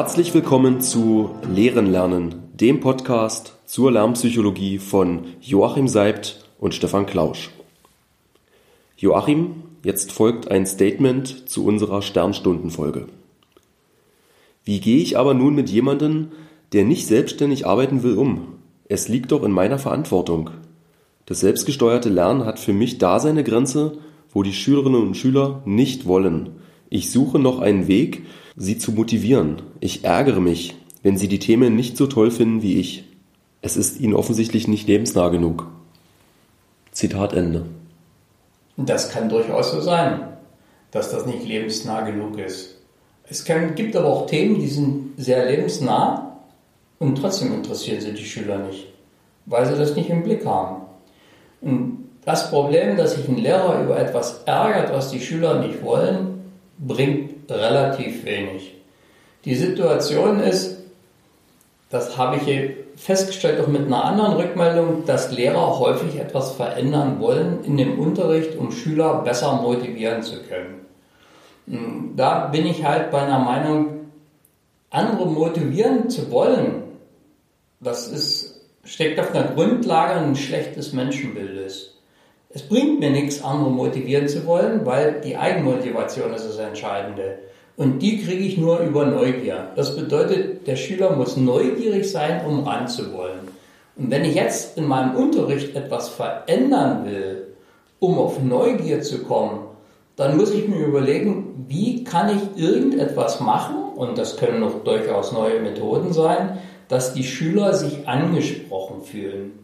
Herzlich willkommen zu Lehren lernen, dem Podcast zur Lernpsychologie von Joachim Seibt und Stefan Klausch. Joachim, jetzt folgt ein Statement zu unserer Sternstundenfolge. Wie gehe ich aber nun mit jemandem, der nicht selbstständig arbeiten will, um? Es liegt doch in meiner Verantwortung. Das selbstgesteuerte Lernen hat für mich da seine Grenze, wo die Schülerinnen und Schüler nicht wollen. Ich suche noch einen Weg, sie zu motivieren. Ich ärgere mich, wenn sie die Themen nicht so toll finden wie ich. Es ist ihnen offensichtlich nicht lebensnah genug. Zitat Ende. Das kann durchaus so sein, dass das nicht lebensnah genug ist. Es kann, gibt aber auch Themen, die sind sehr lebensnah und trotzdem interessieren sie die Schüler nicht, weil sie das nicht im Blick haben. Und das Problem, dass sich ein Lehrer über etwas ärgert, was die Schüler nicht wollen, bringt relativ wenig. Die Situation ist, das habe ich festgestellt auch mit einer anderen Rückmeldung, dass Lehrer häufig etwas verändern wollen in dem Unterricht, um Schüler besser motivieren zu können. Hm, da bin ich halt bei einer Meinung, andere motivieren zu wollen, das ist, steckt auf einer Grundlage ein schlechtes Menschenbildes. Es bringt mir nichts, andere motivieren zu wollen, weil die Eigenmotivation ist das Entscheidende. Und die kriege ich nur über Neugier. Das bedeutet, der Schüler muss neugierig sein, um ranzuwollen. Und wenn ich jetzt in meinem Unterricht etwas verändern will, um auf Neugier zu kommen, dann muss ich mir überlegen, wie kann ich irgendetwas machen, und das können noch durchaus neue Methoden sein, dass die Schüler sich angesprochen fühlen.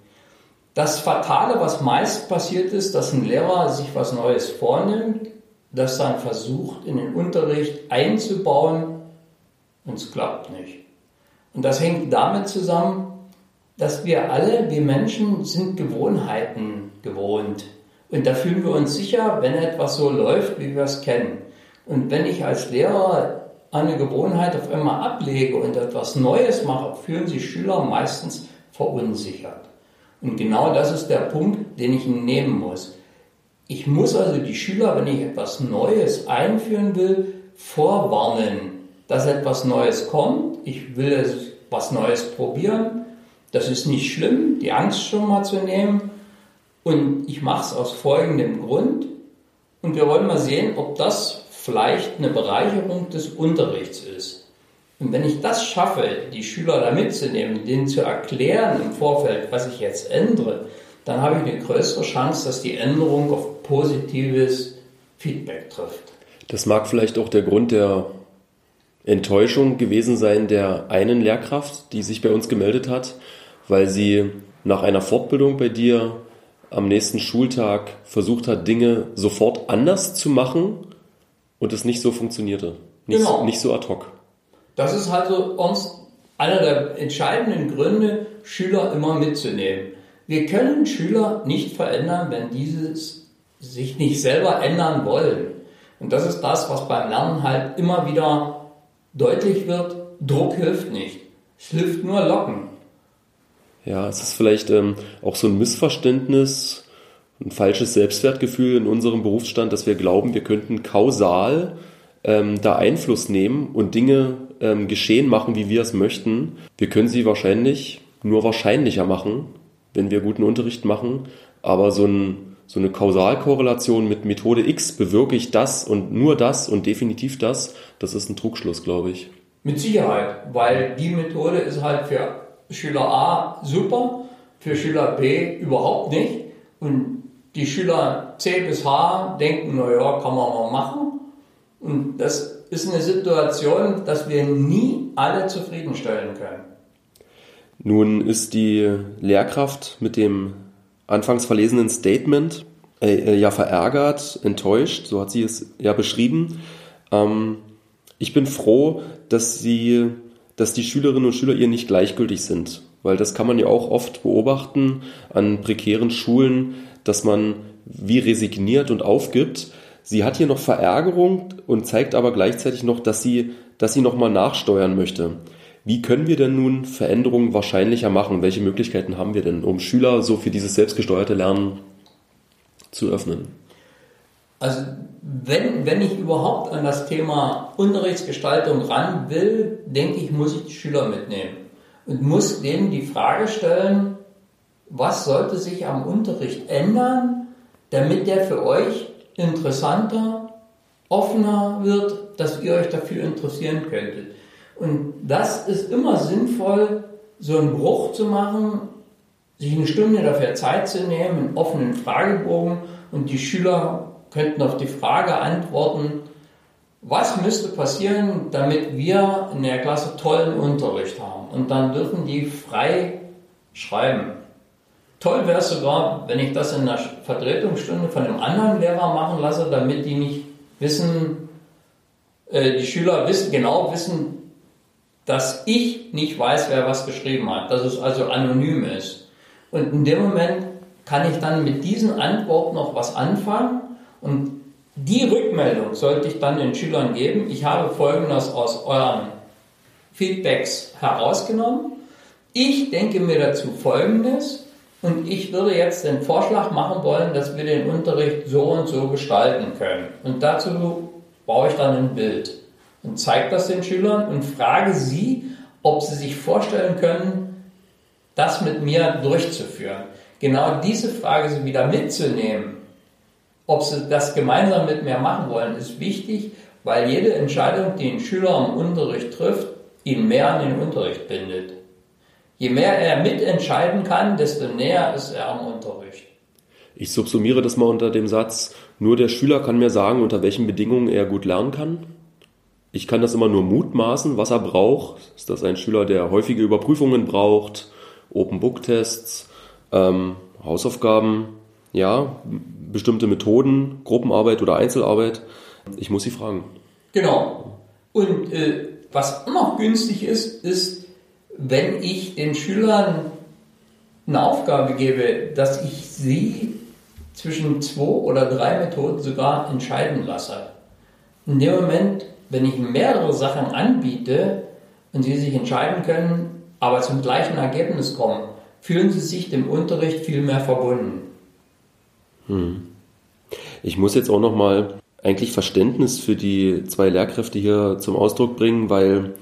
Das Fatale, was meist passiert ist, dass ein Lehrer sich was Neues vornimmt, das dann versucht in den Unterricht einzubauen und es klappt nicht. Und das hängt damit zusammen, dass wir alle, wir Menschen, sind Gewohnheiten gewohnt. Und da fühlen wir uns sicher, wenn etwas so läuft, wie wir es kennen. Und wenn ich als Lehrer eine Gewohnheit auf einmal ablege und etwas Neues mache, fühlen sich Schüler meistens verunsichert. Und genau das ist der Punkt, den ich nehmen muss. Ich muss also die Schüler, wenn ich etwas Neues einführen will, vorwarnen, dass etwas Neues kommt. Ich will etwas Neues probieren. Das ist nicht schlimm, die Angst schon mal zu nehmen. Und ich mache es aus folgendem Grund. Und wir wollen mal sehen, ob das vielleicht eine Bereicherung des Unterrichts ist. Und wenn ich das schaffe, die Schüler da mitzunehmen, denen zu erklären im Vorfeld, was ich jetzt ändere, dann habe ich eine größere Chance, dass die Änderung auf positives Feedback trifft. Das mag vielleicht auch der Grund der Enttäuschung gewesen sein der einen Lehrkraft, die sich bei uns gemeldet hat, weil sie nach einer Fortbildung bei dir am nächsten Schultag versucht hat, Dinge sofort anders zu machen und es nicht so funktionierte. Nicht, genau. nicht so ad hoc. Das ist halt so uns einer der entscheidenden Gründe, Schüler immer mitzunehmen. Wir können Schüler nicht verändern, wenn dieses sich nicht selber ändern wollen. Und das ist das, was beim Lernen halt immer wieder deutlich wird. Druck hilft nicht. Es hilft nur Locken. Ja, es ist vielleicht ähm, auch so ein Missverständnis, ein falsches Selbstwertgefühl in unserem Berufsstand, dass wir glauben, wir könnten kausal ähm, da Einfluss nehmen und Dinge ähm, geschehen machen, wie wir es möchten. Wir können sie wahrscheinlich nur wahrscheinlicher machen, wenn wir guten Unterricht machen, aber so, ein, so eine Kausalkorrelation mit Methode X bewirke ich das und nur das und definitiv das, das ist ein Trugschluss, glaube ich. Mit Sicherheit, weil die Methode ist halt für Schüler A super, für Schüler B überhaupt nicht. Und die Schüler C bis H denken, naja, kann man mal machen. Und das ist eine Situation, dass wir nie alle zufriedenstellen können. Nun ist die Lehrkraft mit dem anfangs verlesenen Statement äh, äh, ja verärgert, enttäuscht, so hat sie es ja beschrieben. Ähm, ich bin froh, dass sie, dass die Schülerinnen und Schüler ihr nicht gleichgültig sind, weil das kann man ja auch oft beobachten an prekären Schulen, dass man wie resigniert und aufgibt. Sie hat hier noch Verärgerung und zeigt aber gleichzeitig noch, dass sie, dass sie nochmal nachsteuern möchte. Wie können wir denn nun Veränderungen wahrscheinlicher machen? Welche Möglichkeiten haben wir denn, um Schüler so für dieses selbstgesteuerte Lernen zu öffnen? Also wenn, wenn ich überhaupt an das Thema Unterrichtsgestaltung ran will, denke ich, muss ich die Schüler mitnehmen und muss denen die Frage stellen, was sollte sich am Unterricht ändern, damit der für euch interessanter, offener wird, dass ihr euch dafür interessieren könntet. Und das ist immer sinnvoll, so einen Bruch zu machen, sich eine Stunde dafür Zeit zu nehmen, einen offenen Fragebogen und die Schüler könnten auf die Frage antworten, was müsste passieren, damit wir in der Klasse tollen Unterricht haben? Und dann dürfen die frei schreiben. Toll wäre es sogar, wenn ich das in einer Vertretungsstunde von einem anderen Lehrer machen lasse, damit die nicht wissen, äh, die Schüler wissen, genau wissen, dass ich nicht weiß, wer was geschrieben hat, dass es also anonym ist. Und in dem Moment kann ich dann mit diesen Antworten noch was anfangen und die Rückmeldung sollte ich dann den Schülern geben. Ich habe Folgendes aus euren Feedbacks herausgenommen. Ich denke mir dazu Folgendes und ich würde jetzt den Vorschlag machen wollen, dass wir den Unterricht so und so gestalten können. Und dazu baue ich dann ein Bild und zeige das den Schülern und frage sie, ob sie sich vorstellen können, das mit mir durchzuführen. Genau diese Frage sie wieder mitzunehmen, ob sie das gemeinsam mit mir machen wollen, ist wichtig, weil jede Entscheidung, die ein Schüler im Unterricht trifft, ihn mehr an den Unterricht bindet. Je mehr er mitentscheiden kann, desto näher ist er am Unterricht. Ich subsumiere das mal unter dem Satz, nur der Schüler kann mir sagen, unter welchen Bedingungen er gut lernen kann. Ich kann das immer nur mutmaßen, was er braucht. Ist das ein Schüler, der häufige Überprüfungen braucht, Open Book Tests, ähm, Hausaufgaben, ja, bestimmte Methoden, Gruppenarbeit oder Einzelarbeit? Ich muss sie fragen. Genau. Und äh, was noch günstig ist, ist, wenn ich den Schülern eine Aufgabe gebe, dass ich sie zwischen zwei oder drei Methoden sogar entscheiden lasse. In dem Moment, wenn ich mehrere Sachen anbiete und sie sich entscheiden können, aber zum gleichen Ergebnis kommen, fühlen sie sich dem Unterricht viel mehr verbunden. Hm. Ich muss jetzt auch noch mal eigentlich Verständnis für die zwei Lehrkräfte hier zum Ausdruck bringen, weil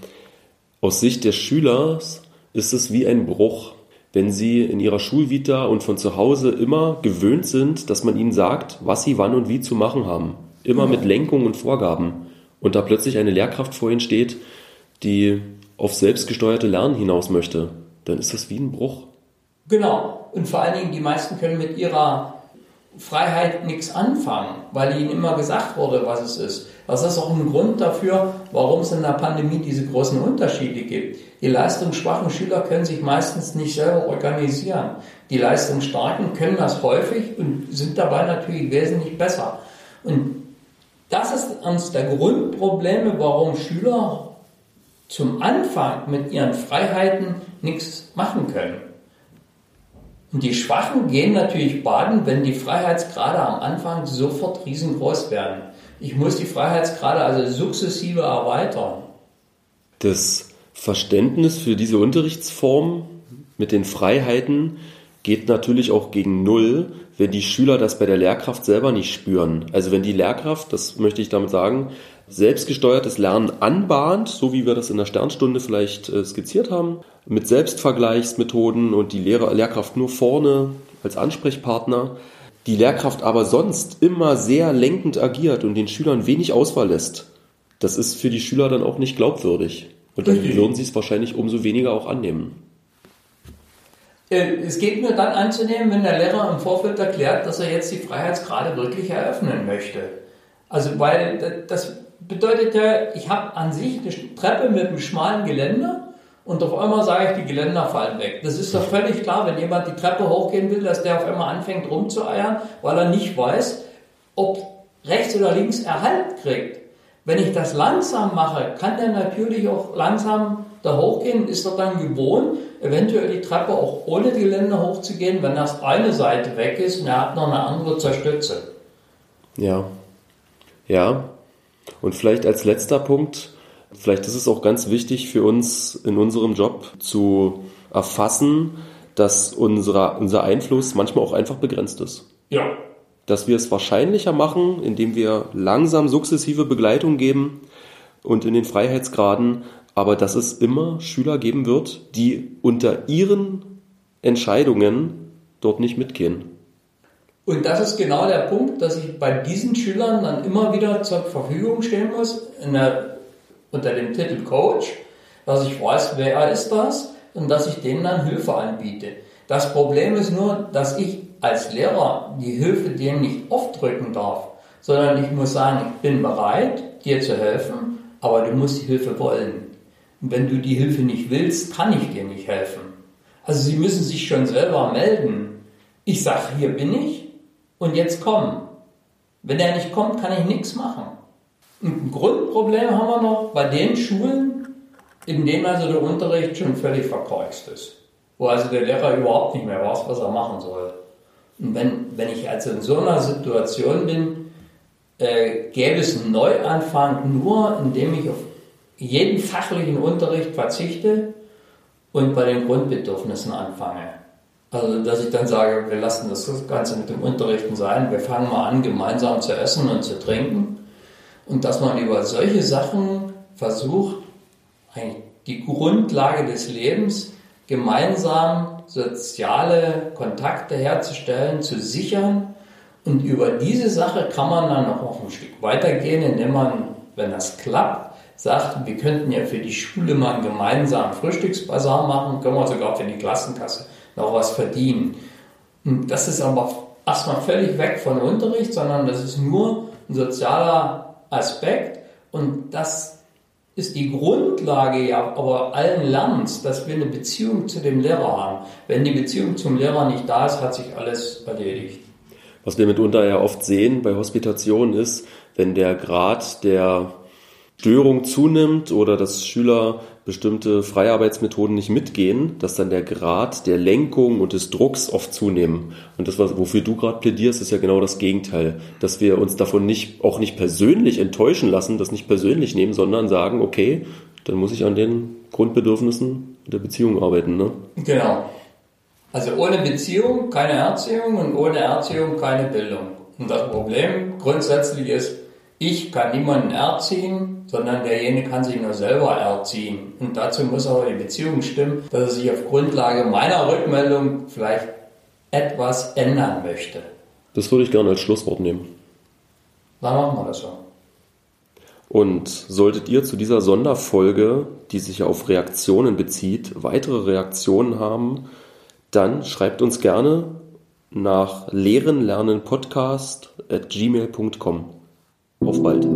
aus Sicht des Schülers ist es wie ein Bruch, wenn sie in ihrer Schulvita und von zu Hause immer gewöhnt sind, dass man ihnen sagt, was sie wann und wie zu machen haben. Immer mit Lenkung und Vorgaben. Und da plötzlich eine Lehrkraft vor ihnen steht, die auf selbstgesteuerte Lernen hinaus möchte, dann ist das wie ein Bruch. Genau. Und vor allen Dingen, die meisten können mit ihrer Freiheit nichts anfangen, weil ihnen immer gesagt wurde, was es ist. Das ist auch ein Grund dafür, warum es in der Pandemie diese großen Unterschiede gibt. Die leistungsschwachen Schüler können sich meistens nicht selber organisieren. Die leistungsstarken können das häufig und sind dabei natürlich wesentlich besser. Und das ist eines der Grundprobleme, warum Schüler zum Anfang mit ihren Freiheiten nichts machen können. Und die Schwachen gehen natürlich baden, wenn die Freiheitsgrade am Anfang sofort riesengroß werden. Ich muss die Freiheitsgrade also sukzessive erweitern. Das Verständnis für diese Unterrichtsform mit den Freiheiten geht natürlich auch gegen Null, wenn die Schüler das bei der Lehrkraft selber nicht spüren. Also wenn die Lehrkraft, das möchte ich damit sagen, selbstgesteuertes Lernen anbahnt, so wie wir das in der Sternstunde vielleicht äh, skizziert haben, mit Selbstvergleichsmethoden und die Lehrer, Lehrkraft nur vorne als Ansprechpartner, die Lehrkraft aber sonst immer sehr lenkend agiert und den Schülern wenig Auswahl lässt, das ist für die Schüler dann auch nicht glaubwürdig. Und dann würden sie es wahrscheinlich umso weniger auch annehmen. Äh, es geht nur dann anzunehmen, wenn der Lehrer im Vorfeld erklärt, dass er jetzt die Freiheitsgrade wirklich eröffnen möchte. Also, weil das bedeutet ja, ich habe an sich eine Treppe mit einem schmalen Geländer und auf einmal sage ich, die Geländer fallen weg. Das ist doch völlig klar, wenn jemand die Treppe hochgehen will, dass der auf einmal anfängt rumzueiern, weil er nicht weiß, ob rechts oder links er Halt kriegt. Wenn ich das langsam mache, kann der natürlich auch langsam da hochgehen, ist er dann gewohnt, eventuell die Treppe auch ohne Geländer hochzugehen, wenn erst eine Seite weg ist und er hat noch eine andere zur Stütze. Ja. Ja, und vielleicht als letzter Punkt, vielleicht ist es auch ganz wichtig für uns in unserem Job zu erfassen, dass unser, unser Einfluss manchmal auch einfach begrenzt ist. Ja. dass wir es wahrscheinlicher machen, indem wir langsam sukzessive Begleitung geben und in den Freiheitsgraden, aber dass es immer Schüler geben wird, die unter ihren Entscheidungen dort nicht mitgehen. Und das ist genau der Punkt, dass ich bei diesen Schülern dann immer wieder zur Verfügung stehen muss, der, unter dem Titel Coach, dass ich weiß, wer ist das und dass ich denen dann Hilfe anbiete. Das Problem ist nur, dass ich als Lehrer die Hilfe denen nicht aufdrücken darf, sondern ich muss sagen, ich bin bereit, dir zu helfen, aber du musst die Hilfe wollen. Und wenn du die Hilfe nicht willst, kann ich dir nicht helfen. Also sie müssen sich schon selber melden. Ich sage, hier bin ich und jetzt komm. Wenn er nicht kommt, kann ich nichts machen. Ein Grundproblem haben wir noch bei den Schulen, in denen also der Unterricht schon völlig verkorkst ist. Wo also der Lehrer überhaupt nicht mehr weiß, was er machen soll. Und wenn, wenn ich also in so einer Situation bin, äh, gäbe es einen Neuanfang nur, indem ich auf jeden fachlichen Unterricht verzichte und bei den Grundbedürfnissen anfange. Also, dass ich dann sage, wir lassen das Ganze mit dem Unterrichten sein, wir fangen mal an, gemeinsam zu essen und zu trinken. Und dass man über solche Sachen versucht, die Grundlage des Lebens gemeinsam soziale Kontakte herzustellen, zu sichern. Und über diese Sache kann man dann noch ein Stück weitergehen, indem man, wenn das klappt, sagt, wir könnten ja für die Schule mal einen gemeinsamen Frühstücksbasar machen, können wir sogar für die Klassenkasse noch was verdienen. Und das ist aber erstmal völlig weg von Unterricht, sondern das ist nur ein sozialer Aspekt und das ist die Grundlage ja aber allen Lernens, dass wir eine Beziehung zu dem Lehrer haben. Wenn die Beziehung zum Lehrer nicht da ist, hat sich alles erledigt. Was wir mitunter ja oft sehen bei Hospitationen ist, wenn der Grad der Störung zunimmt oder dass Schüler bestimmte Freiarbeitsmethoden nicht mitgehen, dass dann der Grad der Lenkung und des Drucks oft zunehmen. Und das, wofür du gerade plädierst, ist ja genau das Gegenteil. Dass wir uns davon nicht, auch nicht persönlich enttäuschen lassen, das nicht persönlich nehmen, sondern sagen, okay, dann muss ich an den Grundbedürfnissen der Beziehung arbeiten. Ne? Genau. Also ohne Beziehung keine Erziehung und ohne Erziehung keine Bildung. Und das Problem grundsätzlich ist, ich kann niemanden erziehen, sondern derjenige kann sich nur selber erziehen. Und dazu muss aber die Beziehung stimmen, dass er sich auf Grundlage meiner Rückmeldung vielleicht etwas ändern möchte. Das würde ich gerne als Schlusswort nehmen. Dann machen wir das so. Und solltet ihr zu dieser Sonderfolge, die sich auf Reaktionen bezieht, weitere Reaktionen haben, dann schreibt uns gerne nach lehrenlernenpodcast at gmail.com. Auf bald.